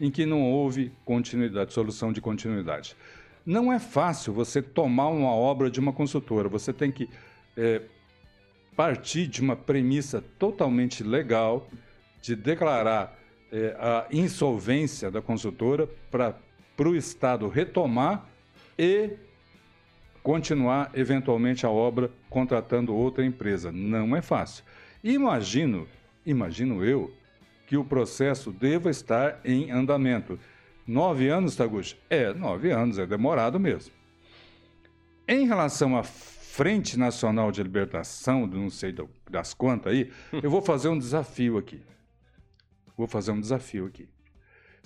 em que não houve continuidade, solução de continuidade. Não é fácil você tomar uma obra de uma consultora, você tem que é, partir de uma premissa totalmente legal de declarar é, a insolvência da consultora para o Estado retomar e continuar eventualmente a obra contratando outra empresa. Não é fácil. Imagino, imagino eu, que o processo deva estar em andamento. Nove anos, Taguchi? É, nove anos, é demorado mesmo. Em relação à Frente Nacional de Libertação, não sei das quantas aí, eu vou fazer um desafio aqui. Vou fazer um desafio aqui.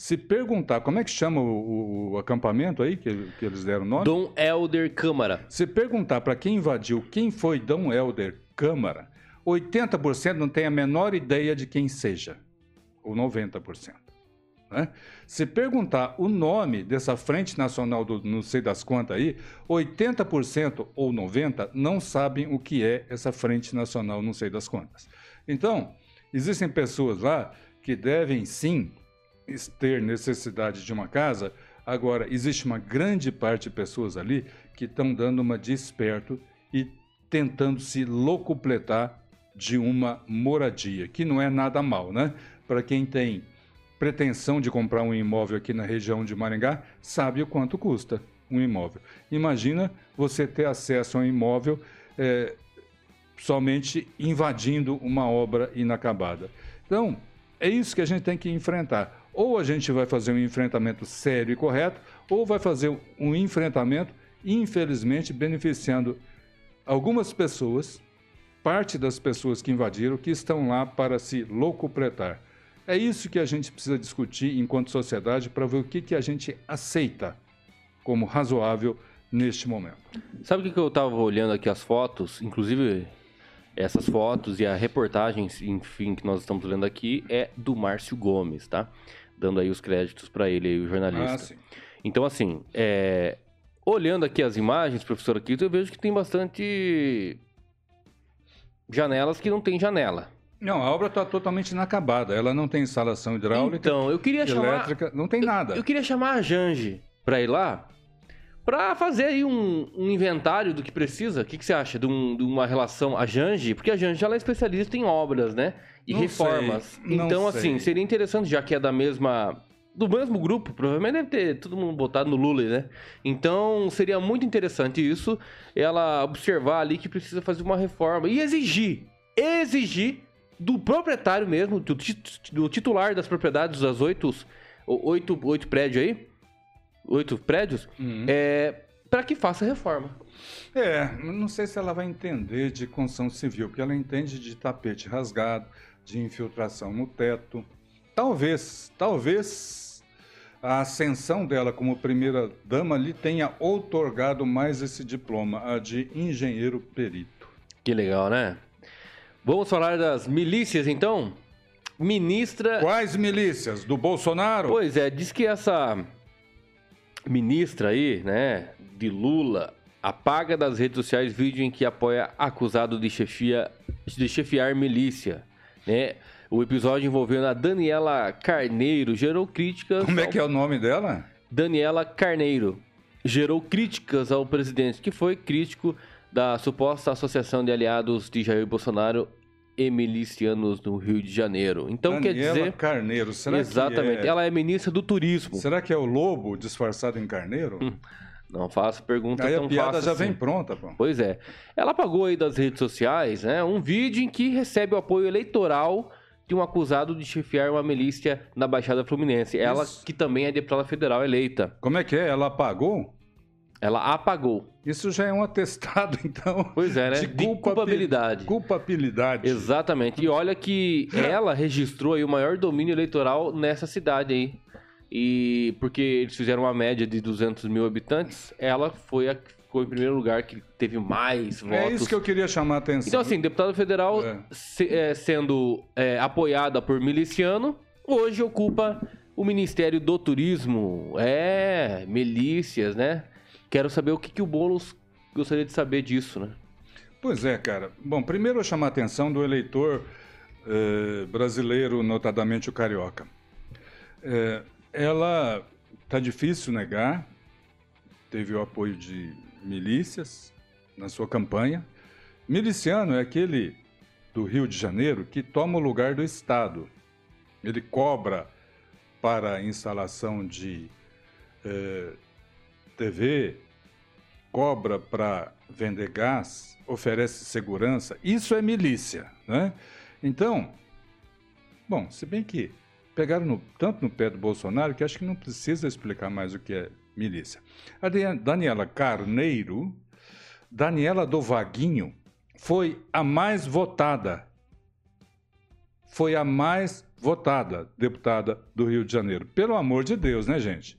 Se perguntar como é que chama o, o acampamento aí, que, que, eles deram nome? Dom Helder Câmara. Se perguntar para quem invadiu quem foi Dom Helder Câmara, 80% não tem a menor ideia de quem seja. Ou 90%. Né? Se perguntar o nome dessa Frente Nacional do não sei das quantas aí, 80% ou 90% não sabem o que é essa Frente Nacional não sei das quantas. Então, existem pessoas lá que devem sim ter necessidade de uma casa. Agora, existe uma grande parte de pessoas ali que estão dando uma de esperto e tentando se locupletar de uma moradia, que não é nada mal, né? Para quem tem pretensão de comprar um imóvel aqui na região de Maringá, sabe o quanto custa um imóvel. Imagina você ter acesso a um imóvel é, somente invadindo uma obra inacabada. Então, é isso que a gente tem que enfrentar. Ou a gente vai fazer um enfrentamento sério e correto, ou vai fazer um enfrentamento, infelizmente, beneficiando algumas pessoas, parte das pessoas que invadiram, que estão lá para se locupletar. É isso que a gente precisa discutir enquanto sociedade para ver o que, que a gente aceita como razoável neste momento. Sabe o que eu estava olhando aqui as fotos, inclusive essas fotos e a reportagem, enfim, que nós estamos lendo aqui é do Márcio Gomes, tá? Dando aí os créditos para ele, aí, o jornalista. Ah, então, assim, é... olhando aqui as imagens, professor, aqui, eu vejo que tem bastante janelas que não tem janela. Não, a obra está totalmente inacabada. Ela não tem instalação hidráulica. Então, eu queria elétrica, chamar. Não tem nada. Eu, eu queria chamar a Jange para ir lá para fazer aí um, um, inventário do que precisa. O que, que você acha de, um, de, uma relação a Jange? Porque a Jange ela é especialista em obras, né? E não reformas. Sei, então, assim, seria interessante, já que é da mesma do mesmo grupo, provavelmente deve ter todo mundo botado no Lula, né? Então seria muito interessante isso, ela observar ali que precisa fazer uma reforma e exigir, exigir do proprietário mesmo, do, do titular das propriedades das oito, oito, oito prédios aí, oito prédios, uhum. é, para que faça reforma. É, não sei se ela vai entender de construção civil, porque ela entende de tapete rasgado, de infiltração no teto. Talvez, talvez a ascensão dela como primeira dama lhe tenha outorgado mais esse diploma, a de engenheiro perito. Que legal, né? Vamos falar das milícias, então? Ministra. Quais milícias? Do Bolsonaro? Pois é, diz que essa ministra aí, né, de Lula, apaga das redes sociais vídeo em que apoia acusado de chefia de chefiar milícia, né? O episódio envolvendo a Daniela Carneiro gerou críticas. Como é que é o nome dela? Daniela Carneiro. Gerou críticas ao presidente, que foi crítico da suposta associação de aliados de Jair Bolsonaro e milicianos no Rio de Janeiro. Então Daniela quer dizer. Carneiro, será Exatamente. É... Ela é ministra do turismo. Será que é o lobo disfarçado em carneiro? Hum. Não faço pergunta aí tão a piada já assim. vem pronta, pô. Pois é. Ela apagou aí das redes sociais, né, um vídeo em que recebe o apoio eleitoral de um acusado de chefiar uma milícia na Baixada Fluminense. Isso. Ela que também é deputada federal eleita. Como é que é? Ela apagou? Ela apagou. Isso já é um atestado, então. Pois é, né? De, de culpabilidade. Culpabilidade. Exatamente. E olha que ela registrou aí o maior domínio eleitoral nessa cidade aí. E porque eles fizeram uma média de 200 mil habitantes, ela foi a que ficou em primeiro lugar, que teve mais votos. É isso que eu queria chamar a atenção. Então, assim, deputada federal é. Se, é, sendo é, apoiada por miliciano, hoje ocupa o Ministério do Turismo. É, milícias, né? Quero saber o que, que o Boulos gostaria de saber disso, né? Pois é, cara. Bom, primeiro eu chamo a atenção do eleitor eh, brasileiro, notadamente o carioca. Eh, ela tá difícil negar, teve o apoio de milícias na sua campanha. Miliciano é aquele do Rio de Janeiro que toma o lugar do Estado. Ele cobra para a instalação de eh, TV, cobra para vender gás, oferece segurança, isso é milícia, né? Então, bom, se bem que pegaram no, tanto no pé do Bolsonaro que acho que não precisa explicar mais o que é milícia. A Daniela Carneiro, Daniela do Vaguinho, foi a mais votada. Foi a mais votada deputada do Rio de Janeiro. Pelo amor de Deus, né, gente?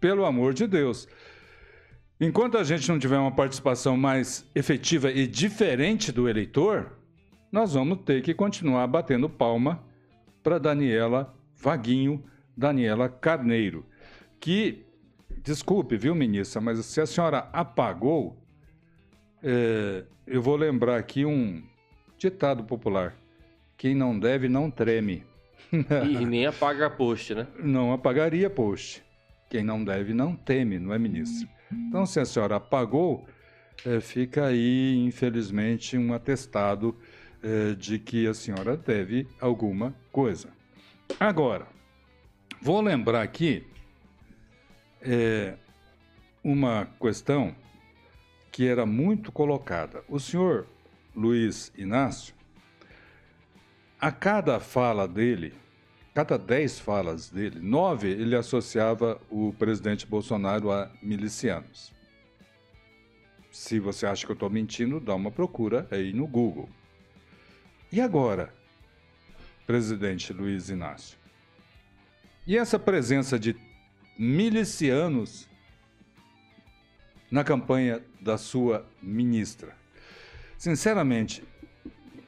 Pelo amor de Deus. Enquanto a gente não tiver uma participação mais efetiva e diferente do eleitor, nós vamos ter que continuar batendo palma para Daniela Vaguinho Daniela Carneiro, que, desculpe, viu, ministra, mas se a senhora apagou, é, eu vou lembrar aqui um ditado popular: quem não deve não treme. E nem apaga post, né? Não apagaria post. Quem não deve não teme, não é, ministro? Então, se a senhora apagou, é, fica aí, infelizmente, um atestado é, de que a senhora deve alguma coisa. Agora, vou lembrar aqui é, uma questão que era muito colocada. O senhor Luiz Inácio, a cada fala dele, cada dez falas dele, nove ele associava o presidente Bolsonaro a milicianos. Se você acha que eu estou mentindo, dá uma procura aí no Google. E agora, presidente Luiz Inácio? E essa presença de milicianos na campanha da sua ministra? Sinceramente,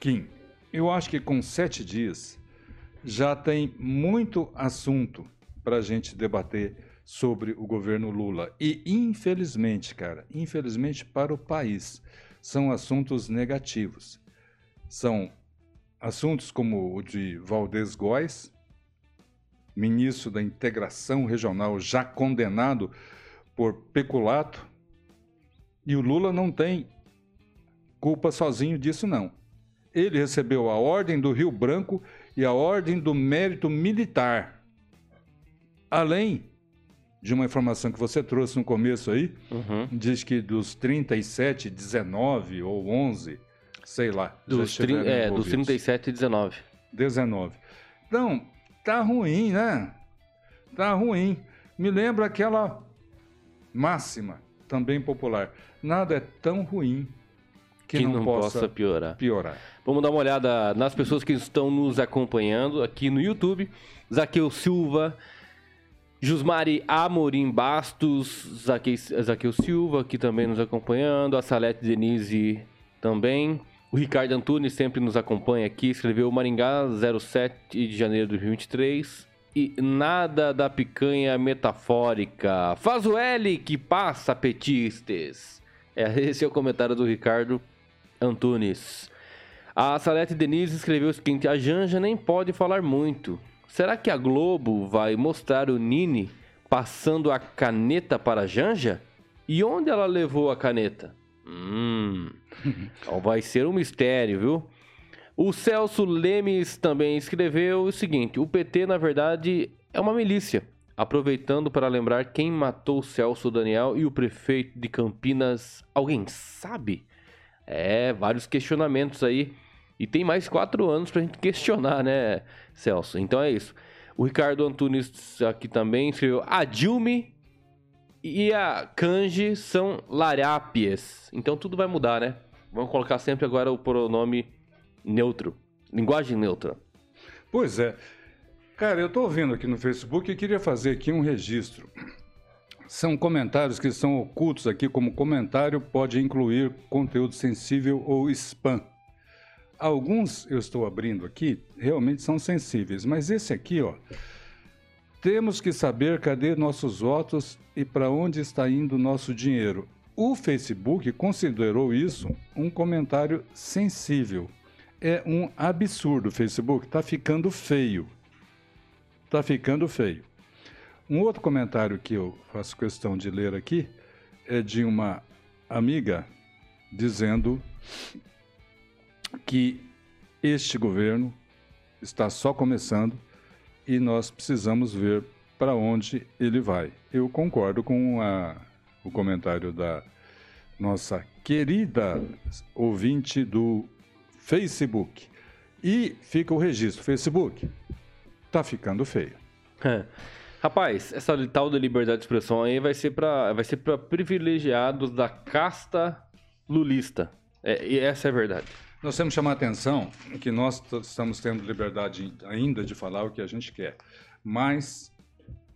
Kim, eu acho que com sete dias já tem muito assunto para a gente debater sobre o governo Lula. E, infelizmente, cara, infelizmente para o país, são assuntos negativos. São assuntos como o de Valdez Góes, ministro da Integração Regional, já condenado por peculato. E o Lula não tem culpa sozinho disso, não. Ele recebeu a Ordem do Rio Branco e a Ordem do Mérito Militar. Além de uma informação que você trouxe no começo aí, uhum. diz que dos 37, 19 ou 11, sei lá. Dos, tri é, dos 37 e 19. 19. Então, tá ruim, né? Tá ruim. Me lembra aquela máxima, também popular. Nada é tão ruim que, que não, não, possa, possa piorar. piorar. Vamos dar uma olhada nas pessoas que estão nos acompanhando aqui no YouTube. Zaqueu Silva, Jusmari Amorim Bastos, Zaqueu, Zaqueu Silva aqui também nos acompanhando, a Salete Denise também. O Ricardo Antunes sempre nos acompanha aqui, escreveu Maringá 07 de janeiro de 2023. E nada da picanha metafórica. Faz o L que passa, petistes. É, esse é o comentário do Ricardo Antunes. A Salete Denise escreveu o seguinte: A Janja nem pode falar muito. Será que a Globo vai mostrar o Nini passando a caneta para a Janja? E onde ela levou a caneta? Hum, então vai ser um mistério, viu? O Celso Lemes também escreveu o seguinte: o PT, na verdade, é uma milícia. Aproveitando para lembrar quem matou Celso Daniel e o prefeito de Campinas, alguém sabe? É, vários questionamentos aí. E tem mais quatro anos pra gente questionar, né, Celso? Então é isso. O Ricardo Antunes aqui também escreveu: A Dilme e a Kanji são larápies. Então tudo vai mudar, né? Vamos colocar sempre agora o pronome neutro. Linguagem neutra. Pois é. Cara, eu estou vendo aqui no Facebook e queria fazer aqui um registro. São comentários que são ocultos aqui, como comentário pode incluir conteúdo sensível ou spam. Alguns eu estou abrindo aqui realmente são sensíveis, mas esse aqui, ó, temos que saber cadê nossos votos e para onde está indo nosso dinheiro. O Facebook considerou isso um comentário sensível. É um absurdo, Facebook, está ficando feio. Está ficando feio. Um outro comentário que eu faço questão de ler aqui é de uma amiga dizendo que este governo está só começando e nós precisamos ver para onde ele vai. Eu concordo com a, o comentário da nossa querida ouvinte do Facebook. E fica o registro: Facebook, tá ficando feio. Rapaz, essa tal de liberdade de expressão aí vai ser para vai ser para privilegiados da casta lulista. É, e essa é a verdade. Nós temos que chamar a atenção que nós estamos tendo liberdade ainda de falar o que a gente quer, mas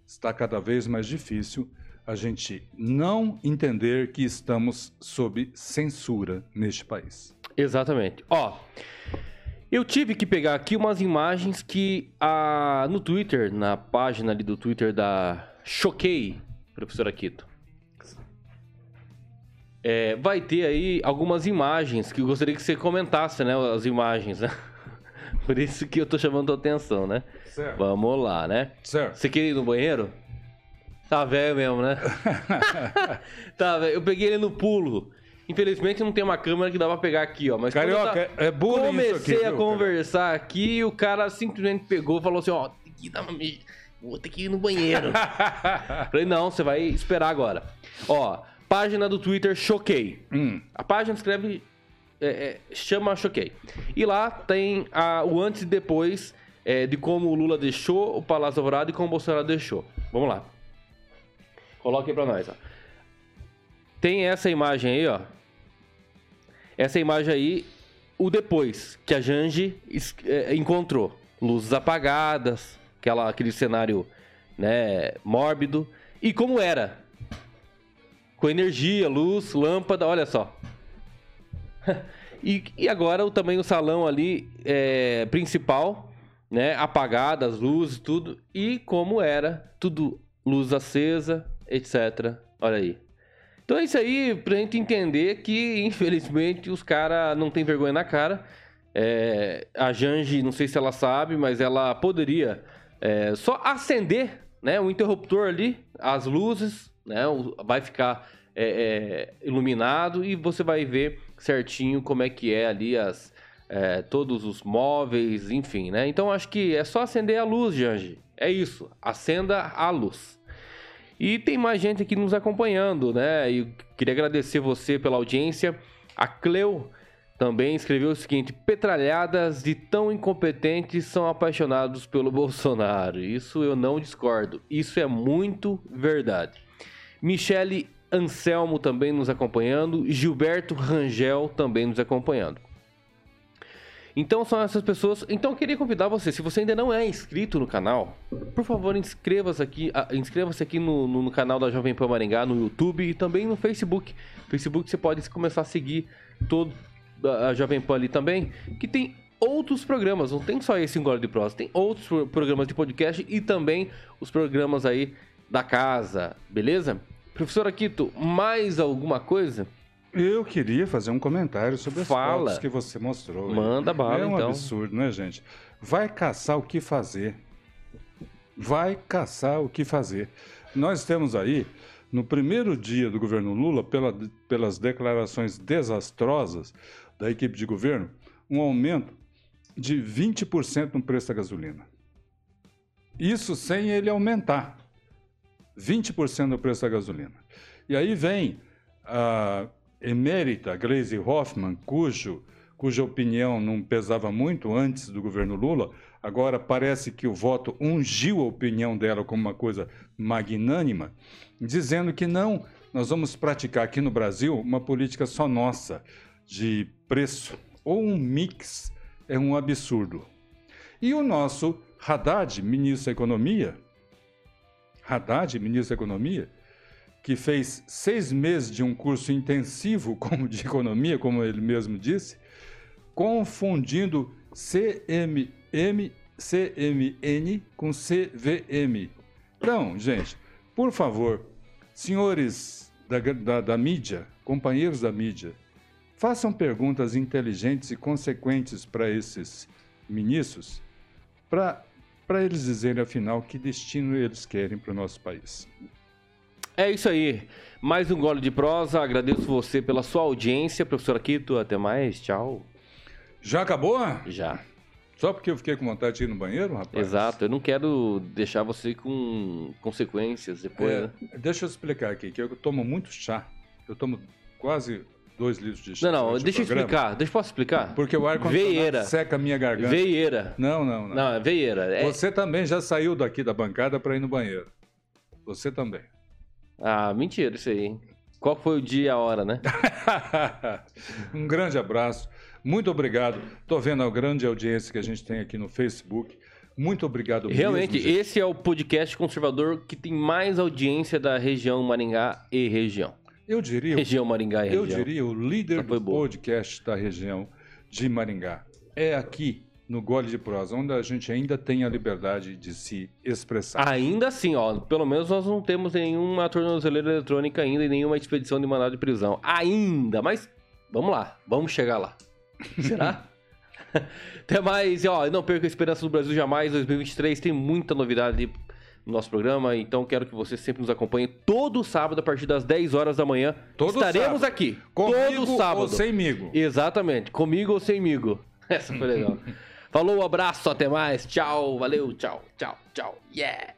está cada vez mais difícil a gente não entender que estamos sob censura neste país. Exatamente. Ó, Eu tive que pegar aqui umas imagens que a, no Twitter, na página ali do Twitter da Choquei, professor Aquito. É, vai ter aí algumas imagens que eu gostaria que você comentasse, né? As imagens, né? Por isso que eu tô chamando a atenção, né? Certo. Vamos lá, né? Certo. Você queria ir no banheiro? Tá velho mesmo, né? tá velho. Eu peguei ele no pulo. Infelizmente não tem uma câmera que dá pra pegar aqui, ó. Mas Carioca, tava- é bullying Comecei isso aqui, a conversar aqui e o cara simplesmente pegou e falou assim, ó, tem que dar uma Vou ter que ir no banheiro. Falei, não, você vai esperar agora. Ó, página do Twitter Choquei. Hum, A página escreve. é, é, chama Choquei. E lá tem a- o antes e depois é, de como o Lula deixou o Palácio Alvorada e como o Bolsonaro deixou. Vamos lá. Coloque aí pra nós, ó. Tem essa imagem aí, ó. Essa imagem aí, o depois, que a Jange es- é, encontrou. Luzes apagadas, aquela, aquele cenário né, mórbido. E como era. Com energia, luz, lâmpada, olha só. e, e agora o também o salão ali é, principal, né? Apagadas, luzes, tudo. E como era, tudo luz acesa, etc. Olha aí. Então é isso aí pra gente entender que, infelizmente, os caras não têm vergonha na cara. É, a Jange, não sei se ela sabe, mas ela poderia é, só acender né, o interruptor ali, as luzes, né, vai ficar é, é, iluminado e você vai ver certinho como é que é ali as, é, todos os móveis, enfim, né? Então acho que é só acender a luz, Jange. É isso, acenda a luz. E tem mais gente aqui nos acompanhando, né? E queria agradecer você pela audiência. A Cleo também escreveu o seguinte: Petralhadas de tão incompetentes são apaixonados pelo Bolsonaro. Isso eu não discordo. Isso é muito verdade. Michele Anselmo também nos acompanhando. Gilberto Rangel também nos acompanhando. Então são essas pessoas. Então eu queria convidar você, se você ainda não é inscrito no canal, por favor inscreva-se aqui, ah, inscreva-se aqui no, no- no canal da Jovem Pan Maringá, no YouTube e também no Facebook. Facebook você pode começar a seguir todo a Jovem Pan ali também, que tem outros programas, não tem só esse Engole de Prosa, tem outros pro- programas de podcast e também os programas aí da casa, beleza? Professor Aquito, mais alguma coisa? Eu queria fazer um comentário sobre as Fala. fotos que você mostrou. Manda bala, É um então. absurdo, né, gente? Vai caçar o que fazer. Vai caçar o que fazer. Nós temos aí, no primeiro dia do governo Lula, pela- pelas declarações desastrosas da equipe de governo, um aumento de 20% no preço da gasolina. Isso sem ele aumentar. 20% no preço da gasolina. E aí vem a emérita Gleisi Hoffmann, cujo, cuja opinião não pesava muito antes do governo Lula, agora parece que o voto ungiu a opinião dela como uma coisa magnânima, dizendo que não, nós vamos praticar aqui no Brasil uma política só nossa de preço ou um mix é um absurdo. E o nosso Haddad, ministro da Economia, Haddad, ministro da Economia, que fez seis meses de um curso intensivo como de economia, como ele mesmo disse, confundindo CMM, CMN com CVM. Então, gente, por favor, senhores da, da, da mídia, companheiros da mídia, façam perguntas inteligentes e consequentes para esses ministros, para eles dizerem, afinal, que destino eles querem para o nosso país. É isso aí. Mais um gole de prosa. Agradeço você pela sua audiência, professor Aquito. Até mais. Tchau. Já acabou? Já. Só porque eu fiquei com vontade de ir no banheiro, rapaz? Exato. Eu não quero deixar você com consequências depois, É, né? deixa eu explicar aqui, que eu tomo muito chá. Eu tomo quase dois litros de chá. Não, não. Deixa eu explicar. Deixa eu posso explicar? Porque o ar Veieira. seca a minha garganta. Veieira. Não, não, não. Não, é veieira. É... Você também já saiu daqui da bancada para ir no banheiro. Você também. Ah, mentira isso aí. hein? Qual foi o dia e a hora, né? um grande abraço. Muito obrigado. Estou vendo a grande audiência que a gente tem aqui no Facebook. Muito obrigado Realmente, mesmo, esse é o podcast conservador que tem mais audiência da região Maringá e região. Eu diria, Região Maringá e eu região. diria o líder do boa. podcast da região de Maringá. é aqui no Gole de Prosa, onde a gente ainda tem a liberdade de se expressar. Ainda assim, ó, pelo menos nós não temos nenhuma tornozeleira eletrônica ainda e nenhuma expedição de mandado de prisão. Ainda, mas vamos lá, vamos chegar lá. Será? Até mais, e, ó, não perca a esperança do Brasil jamais 2023, tem muita novidade no nosso programa, então quero que você sempre nos acompanhe todo sábado a partir das 10 horas da manhã. Todo Estaremos sábado. aqui Comigo todo sábado. ou semigo. Exatamente, comigo ou semigo. Essa foi legal. Falou, abraço, até mais. Tchau, valeu, tchau, tchau, tchau. Yeah!